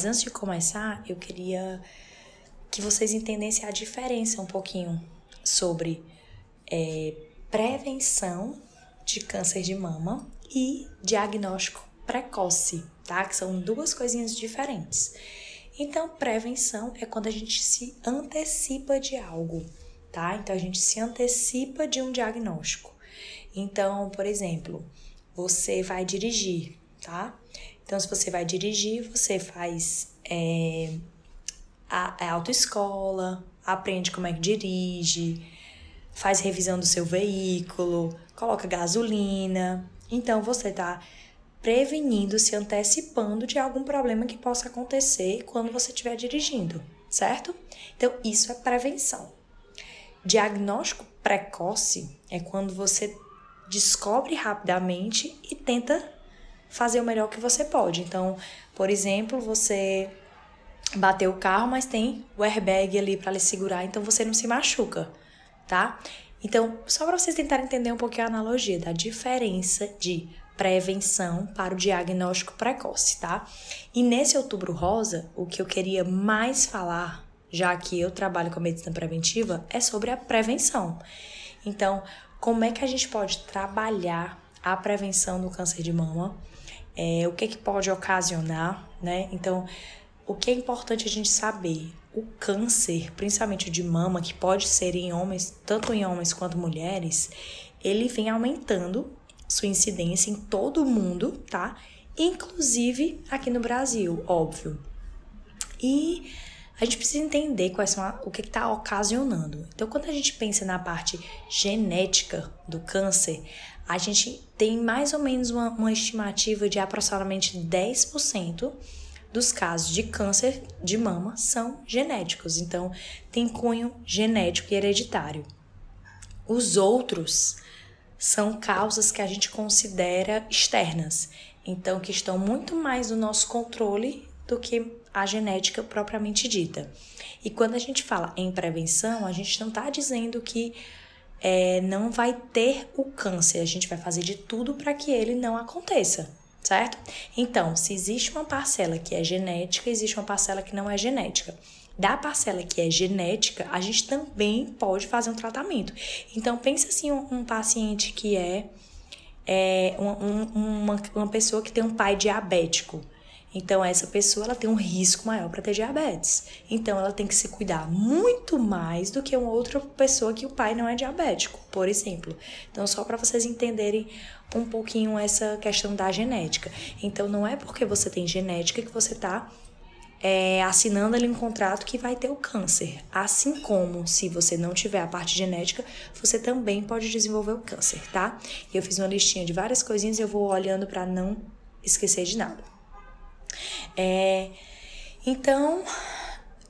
Mas antes de começar, eu queria que vocês entendessem a diferença um pouquinho sobre é, prevenção de câncer de mama e diagnóstico precoce, tá? Que são duas coisinhas diferentes. Então, prevenção é quando a gente se antecipa de algo, tá? Então, a gente se antecipa de um diagnóstico. Então, por exemplo, você vai dirigir, tá? Então, se você vai dirigir, você faz é, a, a autoescola, aprende como é que dirige, faz revisão do seu veículo, coloca gasolina. Então, você tá prevenindo, se antecipando de algum problema que possa acontecer quando você estiver dirigindo, certo? Então, isso é prevenção. Diagnóstico precoce é quando você descobre rapidamente e tenta fazer o melhor que você pode. Então, por exemplo, você bateu o carro, mas tem o airbag ali para lhe segurar, então você não se machuca, tá? Então, só para vocês tentarem entender um pouquinho a analogia da diferença de prevenção para o diagnóstico precoce, tá? E nesse outubro rosa, o que eu queria mais falar, já que eu trabalho com medicina preventiva, é sobre a prevenção. Então, como é que a gente pode trabalhar a prevenção do câncer de mama? É, o que, que pode ocasionar, né? Então, o que é importante a gente saber? O câncer, principalmente de mama, que pode ser em homens, tanto em homens quanto mulheres, ele vem aumentando sua incidência em todo o mundo, tá? Inclusive aqui no Brasil, óbvio. E a gente precisa entender quais são a, o que está ocasionando. Então, quando a gente pensa na parte genética do câncer, a gente tem mais ou menos uma, uma estimativa de aproximadamente 10% dos casos de câncer de mama são genéticos. Então, tem cunho genético e hereditário. Os outros são causas que a gente considera externas, então que estão muito mais no nosso controle do que a genética propriamente dita. E quando a gente fala em prevenção, a gente não está dizendo que é, não vai ter o câncer, a gente vai fazer de tudo para que ele não aconteça, certo? Então, se existe uma parcela que é genética, existe uma parcela que não é genética da parcela que é genética, a gente também pode fazer um tratamento. Então, pensa assim, um, um paciente que é, é um, uma, uma pessoa que tem um pai diabético. Então, essa pessoa ela tem um risco maior para ter diabetes. Então, ela tem que se cuidar muito mais do que uma outra pessoa que o pai não é diabético, por exemplo. Então, só para vocês entenderem um pouquinho essa questão da genética. Então, não é porque você tem genética que você está é, assinando ali um contrato que vai ter o câncer. Assim como se você não tiver a parte genética, você também pode desenvolver o câncer, tá? E eu fiz uma listinha de várias coisinhas e eu vou olhando para não esquecer de nada. É, então,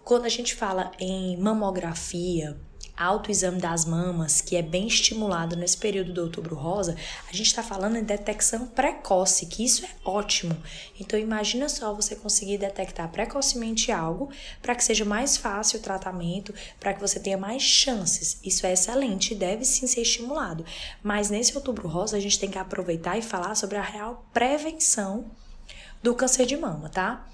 quando a gente fala em mamografia, autoexame das mamas, que é bem estimulado nesse período do outubro rosa, a gente está falando em detecção precoce, que isso é ótimo. Então imagina só você conseguir detectar precocemente algo para que seja mais fácil o tratamento, para que você tenha mais chances. Isso é excelente e deve sim ser estimulado. Mas nesse outubro rosa a gente tem que aproveitar e falar sobre a real prevenção do câncer de mama, tá?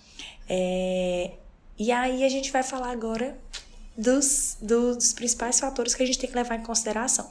É... E aí a gente vai falar agora dos, dos principais fatores que a gente tem que levar em consideração.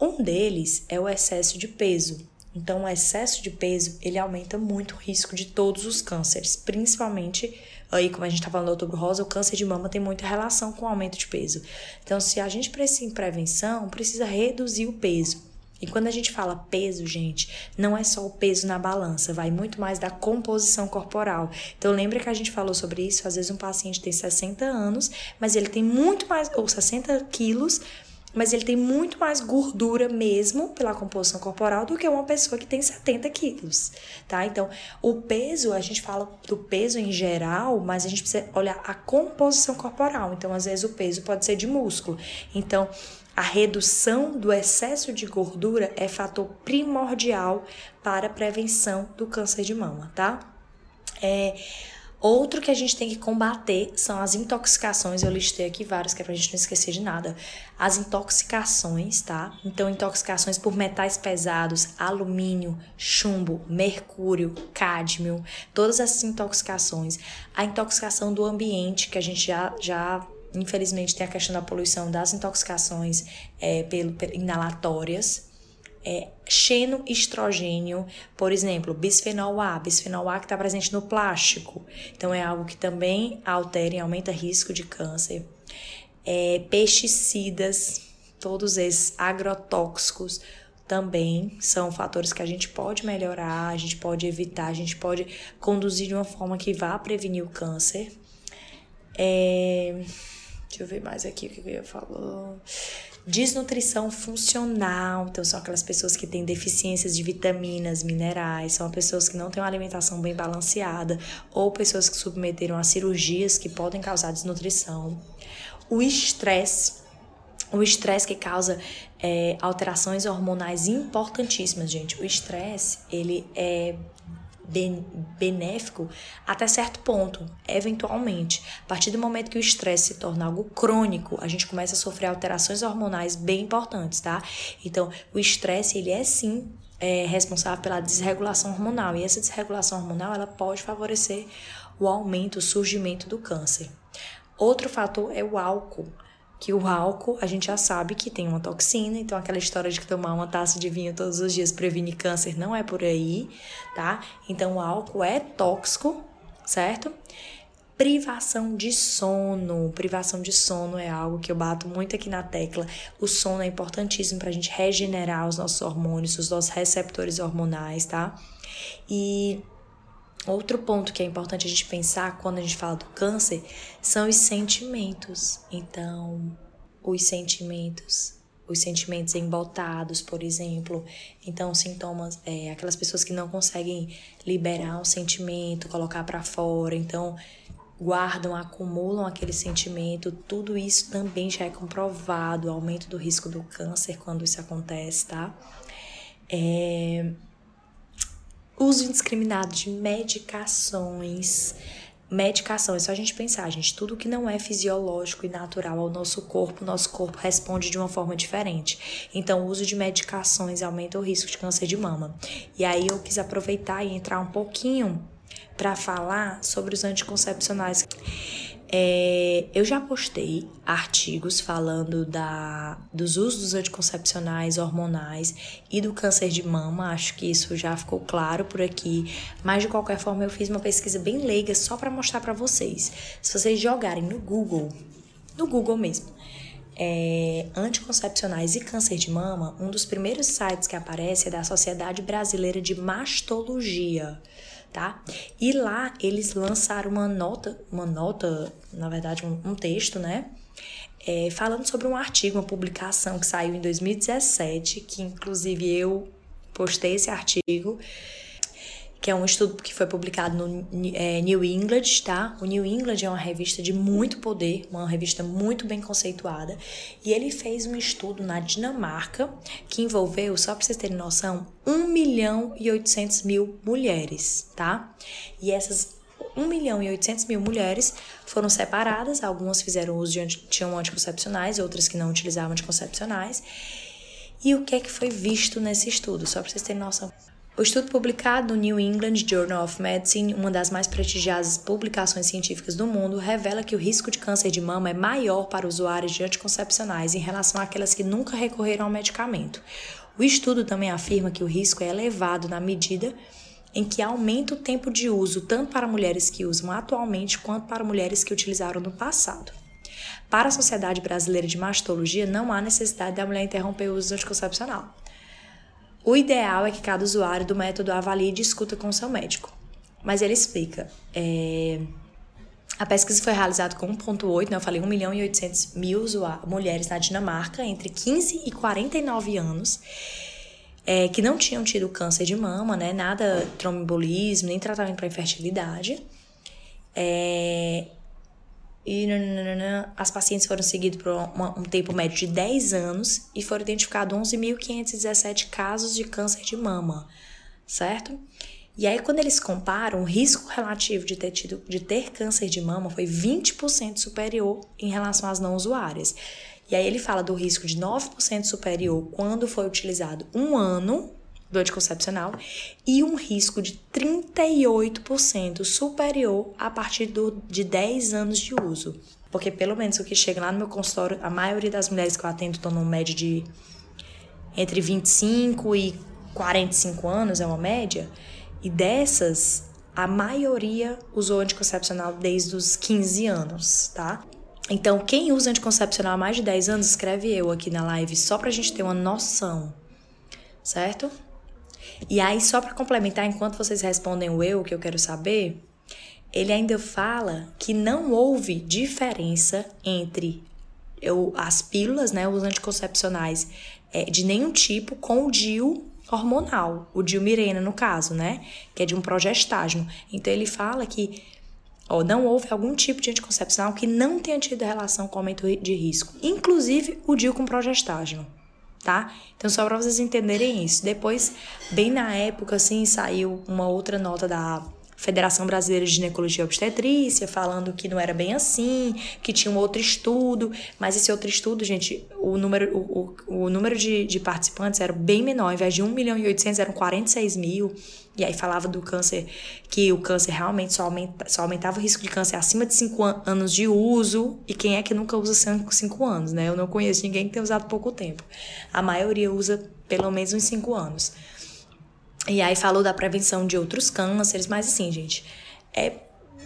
Um deles é o excesso de peso. Então, o excesso de peso, ele aumenta muito o risco de todos os cânceres, principalmente aí, como a gente tá falando do outubro rosa, o câncer de mama tem muita relação com o aumento de peso. Então, se a gente precisa em prevenção, precisa reduzir o peso. E quando a gente fala peso, gente, não é só o peso na balança, vai muito mais da composição corporal. Então lembra que a gente falou sobre isso? Às vezes um paciente tem 60 anos, mas ele tem muito mais, ou 60 quilos, mas ele tem muito mais gordura mesmo pela composição corporal do que uma pessoa que tem 70 quilos, tá? Então, o peso, a gente fala do peso em geral, mas a gente precisa olhar a composição corporal. Então, às vezes o peso pode ser de músculo. Então, a redução do excesso de gordura é fator primordial para a prevenção do câncer de mama, tá? É, Outro que a gente tem que combater são as intoxicações. Eu listei aqui várias, que é pra gente não esquecer de nada. As intoxicações, tá? Então, intoxicações por metais pesados, alumínio, chumbo, mercúrio, cádmio, todas essas intoxicações. A intoxicação do ambiente, que a gente já, já infelizmente, tem a questão da poluição das intoxicações é, pelo, pelo inalatórias é, xenoestrogênio, por exemplo, bisfenol A, bisfenol A que está presente no plástico. Então, é algo que também altera e aumenta risco de câncer. É, pesticidas, todos esses agrotóxicos também são fatores que a gente pode melhorar, a gente pode evitar, a gente pode conduzir de uma forma que vá prevenir o câncer. É, deixa eu ver mais aqui o que eu ia falar. Desnutrição funcional, então são aquelas pessoas que têm deficiências de vitaminas, minerais, são pessoas que não têm uma alimentação bem balanceada ou pessoas que submeteram a cirurgias que podem causar desnutrição. O estresse, o estresse que causa é, alterações hormonais importantíssimas, gente. O estresse, ele é benéfico até certo ponto, eventualmente. A partir do momento que o estresse se torna algo crônico, a gente começa a sofrer alterações hormonais bem importantes, tá? Então, o estresse, ele é sim é, responsável pela desregulação hormonal, e essa desregulação hormonal, ela pode favorecer o aumento, o surgimento do câncer. Outro fator é o álcool que o álcool a gente já sabe que tem uma toxina, então aquela história de que tomar uma taça de vinho todos os dias previne câncer não é por aí, tá? Então o álcool é tóxico, certo? Privação de sono. Privação de sono é algo que eu bato muito aqui na tecla. O sono é importantíssimo para a gente regenerar os nossos hormônios, os nossos receptores hormonais, tá? E Outro ponto que é importante a gente pensar quando a gente fala do câncer são os sentimentos. Então, os sentimentos, os sentimentos embotados, por exemplo. Então, sintomas, é, aquelas pessoas que não conseguem liberar um sentimento, colocar para fora. Então, guardam, acumulam aquele sentimento. Tudo isso também já é comprovado, aumento do risco do câncer quando isso acontece, tá? É, uso indiscriminado de medicações. Medicação, é só a gente pensar, gente, tudo que não é fisiológico e natural ao nosso corpo, nosso corpo responde de uma forma diferente. Então, o uso de medicações aumenta o risco de câncer de mama. E aí eu quis aproveitar e entrar um pouquinho para falar sobre os anticoncepcionais. É, eu já postei artigos falando da, dos usos dos anticoncepcionais hormonais e do câncer de mama, acho que isso já ficou claro por aqui, mas de qualquer forma eu fiz uma pesquisa bem leiga só para mostrar para vocês. Se vocês jogarem no Google, no Google mesmo, é, anticoncepcionais e câncer de mama, um dos primeiros sites que aparece é da Sociedade Brasileira de Mastologia tá? E lá eles lançaram uma nota, uma nota, na verdade, um, um texto, né? É, falando sobre um artigo, uma publicação que saiu em 2017, que inclusive eu postei esse artigo, que é um estudo que foi publicado no é, New England, tá? O New England é uma revista de muito poder, uma revista muito bem conceituada, e ele fez um estudo na Dinamarca que envolveu, só para vocês terem noção, 1 milhão e 800 mil mulheres, tá? E essas 1 milhão e 800 mil mulheres foram separadas, algumas fizeram uso de tinham anticoncepcionais, outras que não utilizavam anticoncepcionais. E o que é que foi visto nesse estudo? Só para vocês terem noção. O estudo publicado no New England Journal of Medicine, uma das mais prestigiosas publicações científicas do mundo, revela que o risco de câncer de mama é maior para usuários de anticoncepcionais em relação àquelas que nunca recorreram ao medicamento. O estudo também afirma que o risco é elevado na medida em que aumenta o tempo de uso tanto para mulheres que usam atualmente quanto para mulheres que utilizaram no passado. Para a Sociedade Brasileira de Mastologia, não há necessidade da mulher interromper o uso anticoncepcional. O ideal é que cada usuário do método avalie e discuta com seu médico. Mas ele explica. É... A pesquisa foi realizada com 1,8, né? eu falei 1 milhão e 800 mil mulheres na Dinamarca, entre 15 e 49 anos, é, que não tinham tido câncer de mama, né? Nada trombolismo, nem tratamento para infertilidade. É, e nananana, as pacientes foram seguidas por uma, um tempo médio de 10 anos e foram identificados 11.517 casos de câncer de mama, certo? E aí, quando eles comparam, o risco relativo de ter, tido, de ter câncer de mama foi 20% superior em relação às não usuárias. E aí ele fala do risco de 9% superior quando foi utilizado um ano do anticoncepcional e um risco de 38% superior a partir do, de 10 anos de uso. Porque pelo menos o que chega lá no meu consultório, a maioria das mulheres que eu atendo estão no médio de entre 25 e 45 anos, é uma média, e dessas, a maioria usou anticoncepcional desde os 15 anos, tá? Então, quem usa anticoncepcional há mais de 10 anos, escreve eu aqui na live, só pra gente ter uma noção, certo? E aí, só para complementar, enquanto vocês respondem o eu, que eu quero saber, ele ainda fala que não houve diferença entre eu, as pílulas, né, os anticoncepcionais é, de nenhum tipo com o DIU hormonal, o DIU Mirena no caso, né, que é de um progestágeno. Então ele fala que ó, não houve algum tipo de anticoncepcional que não tenha tido relação com aumento de risco, inclusive o DIU com progestágeno tá? Então, só para vocês entenderem isso. Depois, bem na época, assim, saiu uma outra nota da Federação Brasileira de Ginecologia e Obstetrícia, falando que não era bem assim, que tinha um outro estudo, mas esse outro estudo, gente, o número, o, o, o número de, de participantes era bem menor, ao invés de 1 milhão e 800, eram 46 mil, e aí falava do câncer, que o câncer realmente só, aumenta, só aumentava o risco de câncer acima de 5 anos de uso, e quem é que nunca usa 5 anos, né? Eu não conheço ninguém que tenha usado pouco tempo. A maioria usa pelo menos uns 5 anos. E aí falou da prevenção de outros cânceres, mas assim, gente, é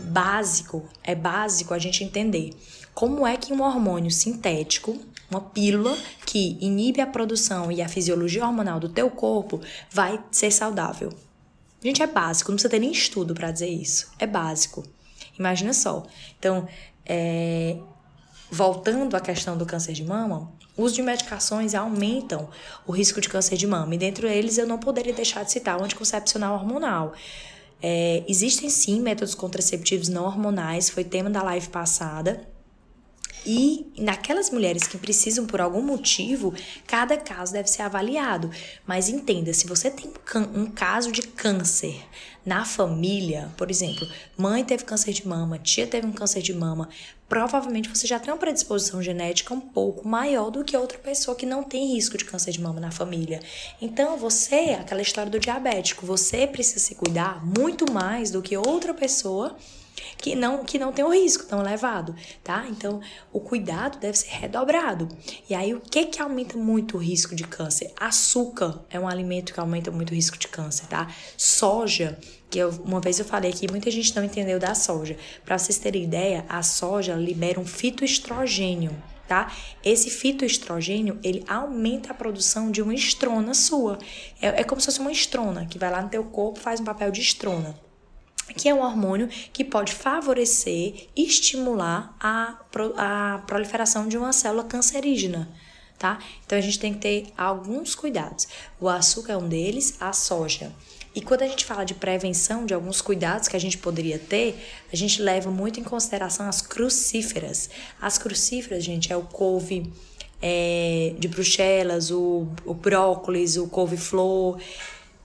básico, é básico a gente entender como é que um hormônio sintético, uma pílula que inibe a produção e a fisiologia hormonal do teu corpo, vai ser saudável. Gente, é básico, não precisa ter nem estudo para dizer isso. É básico. Imagina só. Então, é, voltando à questão do câncer de mama, o uso de medicações aumentam o risco de câncer de mama. E dentro deles eu não poderia deixar de citar o anticoncepcional hormonal. É, existem sim métodos contraceptivos não hormonais, foi tema da live passada. E naquelas mulheres que precisam por algum motivo, cada caso deve ser avaliado. Mas entenda, se você tem um caso de câncer na família, por exemplo, mãe teve câncer de mama, tia teve um câncer de mama, provavelmente você já tem uma predisposição genética um pouco maior do que outra pessoa que não tem risco de câncer de mama na família. Então, você, aquela história do diabético, você precisa se cuidar muito mais do que outra pessoa que não que não tem o risco tão elevado, tá? Então, o cuidado deve ser redobrado. E aí, o que que aumenta muito o risco de câncer? Açúcar é um alimento que aumenta muito o risco de câncer, tá? Soja, que eu, uma vez eu falei aqui, muita gente não entendeu da soja. Para vocês terem ideia, a soja libera um fitoestrogênio, tá? Esse fitoestrogênio, ele aumenta a produção de uma estrona sua. É, é como se fosse uma estrona, que vai lá no teu corpo faz um papel de estrona que é um hormônio que pode favorecer e estimular a, a proliferação de uma célula cancerígena. Tá? Então a gente tem que ter alguns cuidados. O açúcar é um deles, a soja. E quando a gente fala de prevenção, de alguns cuidados que a gente poderia ter, a gente leva muito em consideração as crucíferas. As crucíferas, gente, é o couve é, de Bruxelas, o, o brócolis, o couve-flor,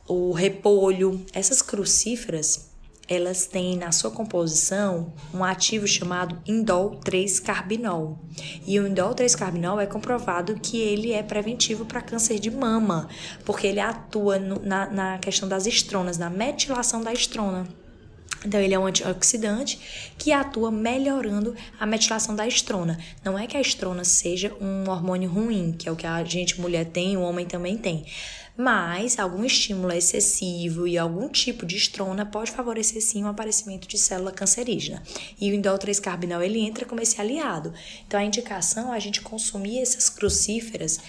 o repolho. Essas crucíferas, elas têm na sua composição um ativo chamado indol 3-carbinol. E o indol 3-carbinol é comprovado que ele é preventivo para câncer de mama, porque ele atua no, na, na questão das estronas, na metilação da estrona. Então, ele é um antioxidante que atua melhorando a metilação da estrona. Não é que a estrona seja um hormônio ruim, que é o que a gente mulher tem, o homem também tem mas algum estímulo excessivo e algum tipo de estrona pode favorecer sim o aparecimento de célula cancerígena. E o indol 3-carbinol ele entra como esse aliado. Então a indicação é a gente consumir essas crucíferas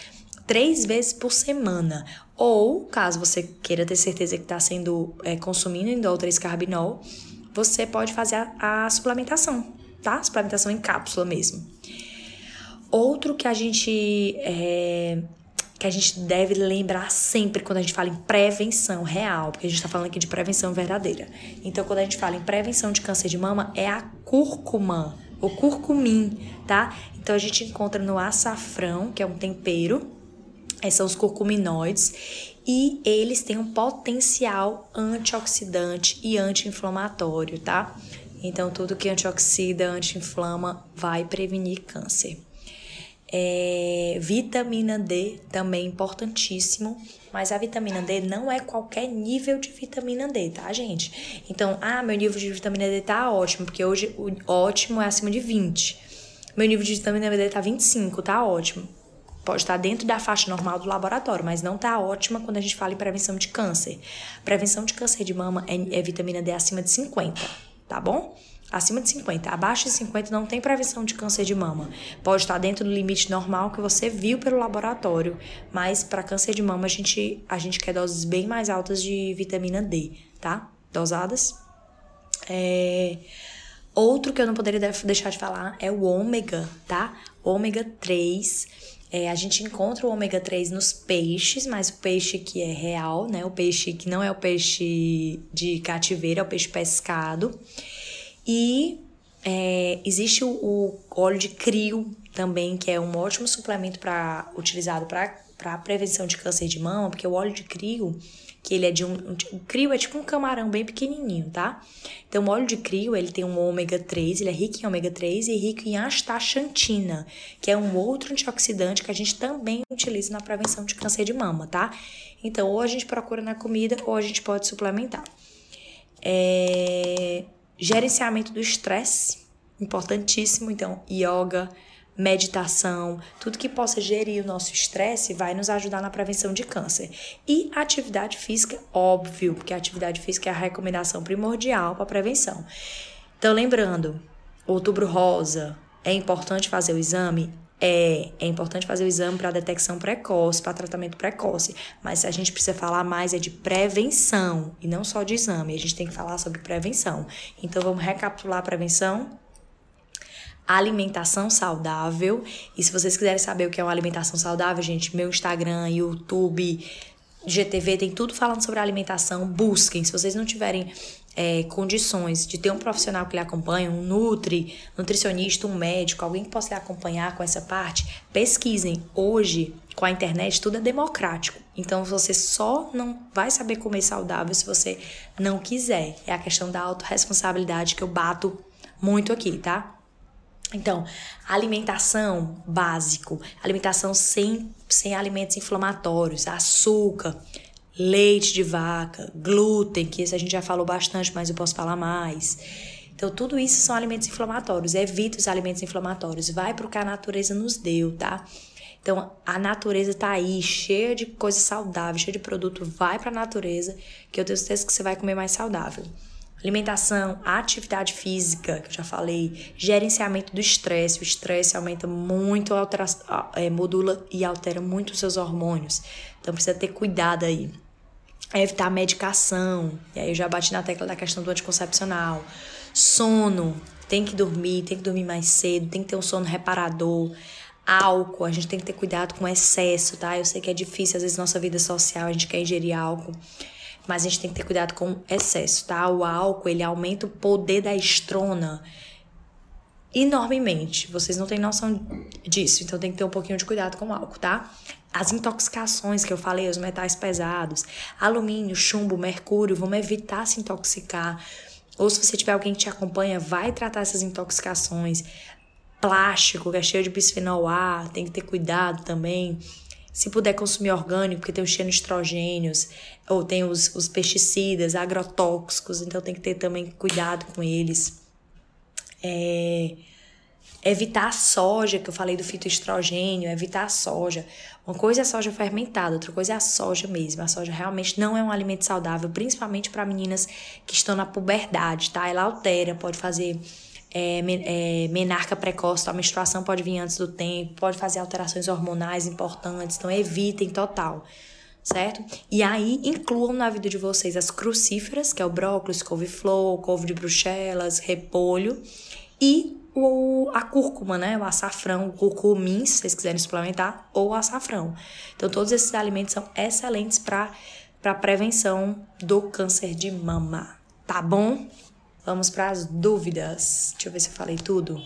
três vezes por semana. Ou, caso você queira ter certeza que está sendo é, consumindo indol 3-carbinol, você pode fazer a, a suplementação, tá? Suplementação em cápsula mesmo. Outro que a gente é, que a gente deve lembrar sempre quando a gente fala em prevenção real, porque a gente está falando aqui de prevenção verdadeira. Então, quando a gente fala em prevenção de câncer de mama, é a cúrcuma, o curcumim, tá? Então, a gente encontra no açafrão, que é um tempero, esses são os curcuminoides, e eles têm um potencial antioxidante e anti-inflamatório, tá? Então, tudo que antioxida, anti-inflama vai prevenir câncer. É, vitamina D também importantíssimo, mas a vitamina D não é qualquer nível de vitamina D, tá, gente? Então, ah, meu nível de vitamina D tá ótimo, porque hoje o ótimo é acima de 20. Meu nível de vitamina D tá 25, tá ótimo. Pode estar dentro da faixa normal do laboratório, mas não tá ótima quando a gente fala em prevenção de câncer. Prevenção de câncer de mama é, é vitamina D acima de 50, tá bom? Acima de 50. Abaixo de 50 não tem prevenção de câncer de mama. Pode estar dentro do limite normal que você viu pelo laboratório, mas para câncer de mama a gente, a gente quer doses bem mais altas de vitamina D, tá? Dosadas. É... Outro que eu não poderia deixar de falar é o ômega, tá? Ômega 3. É, a gente encontra o ômega 3 nos peixes, mas o peixe que é real, né? O peixe que não é o peixe de cativeiro, é o peixe pescado. E é, existe o, o, óleo de crio também, que é um ótimo suplemento para utilizado para prevenção de câncer de mama, porque o óleo de crio, que ele é de um, um, o crio é tipo um camarão bem pequenininho, tá? Então o óleo de crio, ele tem um ômega 3, ele é rico em ômega 3 e rico em astaxantina, que é um outro antioxidante que a gente também utiliza na prevenção de câncer de mama, tá? Então ou a gente procura na comida ou a gente pode suplementar. É, Gerenciamento do estresse, importantíssimo. Então, yoga, meditação, tudo que possa gerir o nosso estresse vai nos ajudar na prevenção de câncer. E atividade física, óbvio, porque a atividade física é a recomendação primordial para prevenção. Então, lembrando, outubro rosa, é importante fazer o exame? É, é importante fazer o exame para detecção precoce, para tratamento precoce, mas a gente precisa falar mais é de prevenção e não só de exame. A gente tem que falar sobre prevenção. Então vamos recapitular a prevenção. Alimentação saudável. E se vocês quiserem saber o que é uma alimentação saudável, gente, meu Instagram, YouTube, GTV tem tudo falando sobre alimentação. Busquem. Se vocês não tiverem é, condições de ter um profissional que lhe acompanhe, um nutri, nutricionista, um médico, alguém que possa lhe acompanhar com essa parte, pesquisem. Hoje, com a internet, tudo é democrático. Então, você só não vai saber comer saudável se você não quiser. É a questão da autorresponsabilidade que eu bato muito aqui, tá? Então, alimentação básico, alimentação sem, sem alimentos inflamatórios, açúcar, leite de vaca, glúten, que esse a gente já falou bastante, mas eu posso falar mais. Então, tudo isso são alimentos inflamatórios. Evita os alimentos inflamatórios. Vai para o que a natureza nos deu, tá? Então, a natureza tá aí, cheia de coisa saudável, cheia de produto. Vai para a natureza, que eu tenho certeza que você vai comer mais saudável. Alimentação, atividade física, que eu já falei, gerenciamento do estresse. O estresse aumenta muito, altera, é, modula e altera muito os seus hormônios. Então, precisa ter cuidado aí evitar medicação. E aí eu já bati na tecla da questão do anticoncepcional. Sono, tem que dormir, tem que dormir mais cedo, tem que ter um sono reparador. Álcool, a gente tem que ter cuidado com excesso, tá? Eu sei que é difícil, às vezes, nossa vida social, a gente quer ingerir álcool, mas a gente tem que ter cuidado com excesso, tá? O álcool, ele aumenta o poder da estrona enormemente. Vocês não têm noção disso, então tem que ter um pouquinho de cuidado com o álcool, tá? As intoxicações que eu falei, os metais pesados, alumínio, chumbo, mercúrio, vamos evitar se intoxicar. Ou se você tiver alguém que te acompanha, vai tratar essas intoxicações. Plástico, que é cheio de bisfenol A, tem que ter cuidado também. Se puder consumir orgânico, porque tem o cheio de estrogênios, ou tem os, os pesticidas, agrotóxicos, então tem que ter também cuidado com eles. É, evitar a soja, que eu falei do fitoestrogênio, evitar a soja. Uma coisa é a soja fermentada, outra coisa é a soja mesmo. A soja realmente não é um alimento saudável, principalmente para meninas que estão na puberdade, tá? Ela altera, pode fazer é, é, menarca precoce, a menstruação pode vir antes do tempo, pode fazer alterações hormonais importantes, então evitem total, certo? E aí incluam na vida de vocês as crucíferas, que é o brócolis, couve-flor, couve de bruxelas, repolho, e o, a cúrcuma, né? O açafrão, o curcumim, se vocês quiserem suplementar, ou o açafrão. Então, todos esses alimentos são excelentes para prevenção do câncer de mama, tá bom? Vamos para as dúvidas. Deixa eu ver se eu falei tudo.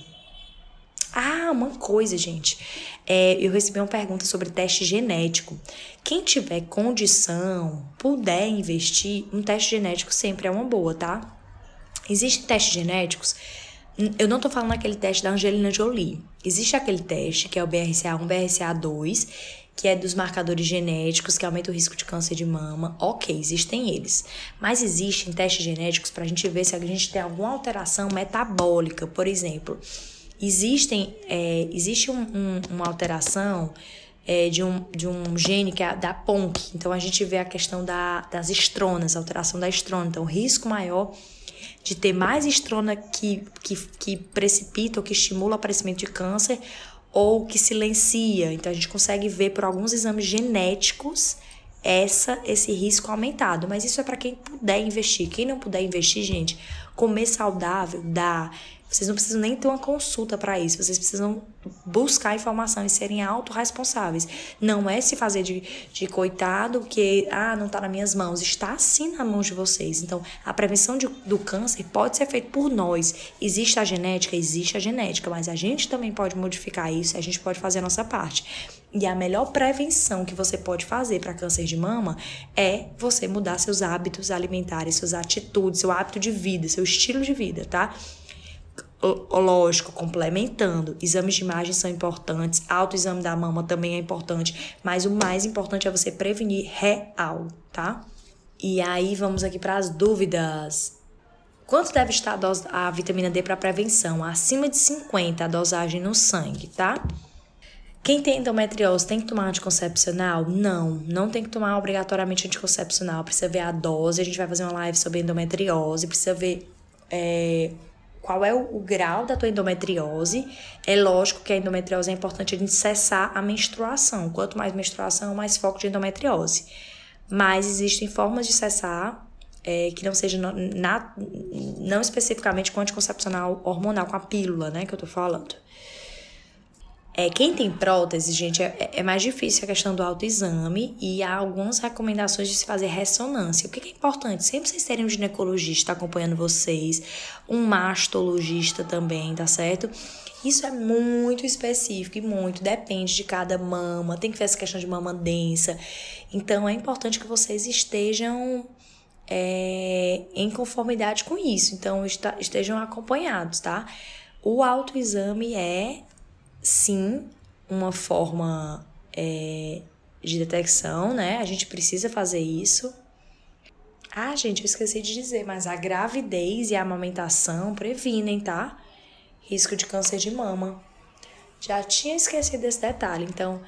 Ah, uma coisa, gente. É, eu recebi uma pergunta sobre teste genético. Quem tiver condição, puder investir, um teste genético sempre é uma boa, tá? Existem testes genéticos. Eu não tô falando aquele teste da Angelina Jolie. Existe aquele teste que é o BRCA1, BRCA2, que é dos marcadores genéticos que aumenta o risco de câncer de mama. Ok, existem eles. Mas existem testes genéticos para a gente ver se a gente tem alguma alteração metabólica, por exemplo. Existem, é, existe um, um, uma alteração é, de, um, de um gene que é da PONC. Então a gente vê a questão da, das estronas, alteração da estrona. Então, risco maior de ter mais estrona que, que, que precipita ou que estimula o aparecimento de câncer ou que silencia. Então a gente consegue ver por alguns exames genéticos essa esse risco aumentado, mas isso é para quem puder investir. Quem não puder investir, gente, comer saudável dá, vocês não precisam nem ter uma consulta para isso. Vocês precisam buscar informação e serem autorresponsáveis. Não é se fazer de, de coitado que, ah, não está nas minhas mãos. Está sim nas mãos de vocês. Então, a prevenção de, do câncer pode ser feita por nós. Existe a genética? Existe a genética, mas a gente também pode modificar isso, a gente pode fazer a nossa parte. E a melhor prevenção que você pode fazer para câncer de mama é você mudar seus hábitos alimentares, suas atitudes, seu hábito de vida, seu estilo de vida, tá? Lógico, complementando. Exames de imagem são importantes, autoexame da mama também é importante, mas o mais importante é você prevenir real, tá? E aí vamos aqui para as dúvidas. Quanto deve estar a, dose, a vitamina D para prevenção? Acima de 50 a dosagem no sangue, tá? Quem tem endometriose tem que tomar anticoncepcional? Não, não tem que tomar obrigatoriamente anticoncepcional. Precisa ver a dose. A gente vai fazer uma live sobre endometriose. Precisa ver é, qual é o, o, grau da tua endometriose. É lógico que a endometriose é importante a gente cessar a menstruação. Quanto mais menstruação, mais foco de endometriose. Mas existem formas de cessar é, que não seja na, não especificamente com anticoncepcional hormonal, com a pílula, né, que eu tô falando. É, quem tem prótese, gente, é, é, mais difícil a questão do autoexame e há algumas recomendações de se fazer ressonância. O que é importante? Sempre vocês terem um ginecologista acompanhando vocês, um mastologista também, tá certo? Isso é muito específico e muito depende de cada mama, tem que ver essa questão de mama densa. Então é importante que vocês estejam é, em conformidade com isso, então estejam acompanhados, tá? O autoexame é sim uma forma é, de detecção, né? A gente precisa fazer isso. Ah, gente, eu esqueci de dizer, mas a gravidez e a amamentação previnem, tá? Risco de câncer de mama. Já tinha esquecido desse detalhe. Então,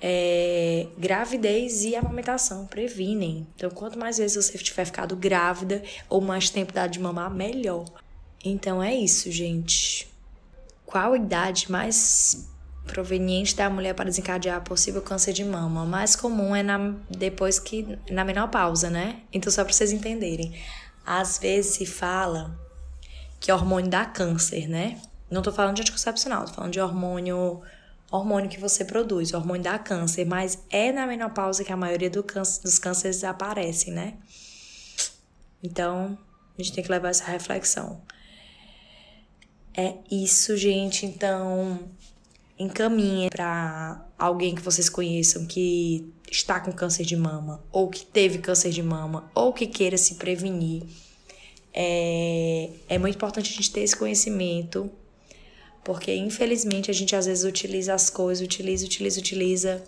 é, gravidez e amamentação previnem. Então, quanto mais vezes você tiver ficado grávida ou mais tempo dado de mamar, melhor. Então, é isso, gente qual idade mais proveniente da mulher para desencadear possível câncer de mama? Mais comum é na, depois que na menopausa, né? Então só para vocês entenderem, às vezes se fala que hormônio dá câncer, né? Não tô falando de anticoncepcional, tô falando de hormônio hormônio que você produz, hormônio dá câncer, mas é na menopausa que a maioria do câncer, dos cânceres aparecem, né? Então, a gente tem que levar essa reflexão. É isso, gente. Então, encaminhe para alguém que vocês conheçam que está com câncer de mama, ou que teve câncer de mama, ou que queira se prevenir. É, é muito importante a gente ter esse conhecimento, porque infelizmente a gente às vezes utiliza as coisas, utiliza, utiliza, utiliza,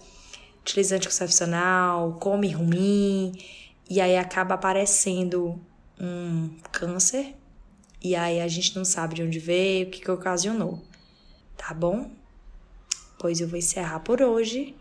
utiliza anticoncepcional, come ruim, e aí acaba aparecendo um câncer e aí a gente não sabe de onde veio, o que, que ocasionou. Tá bom? Pois eu vou encerrar por hoje.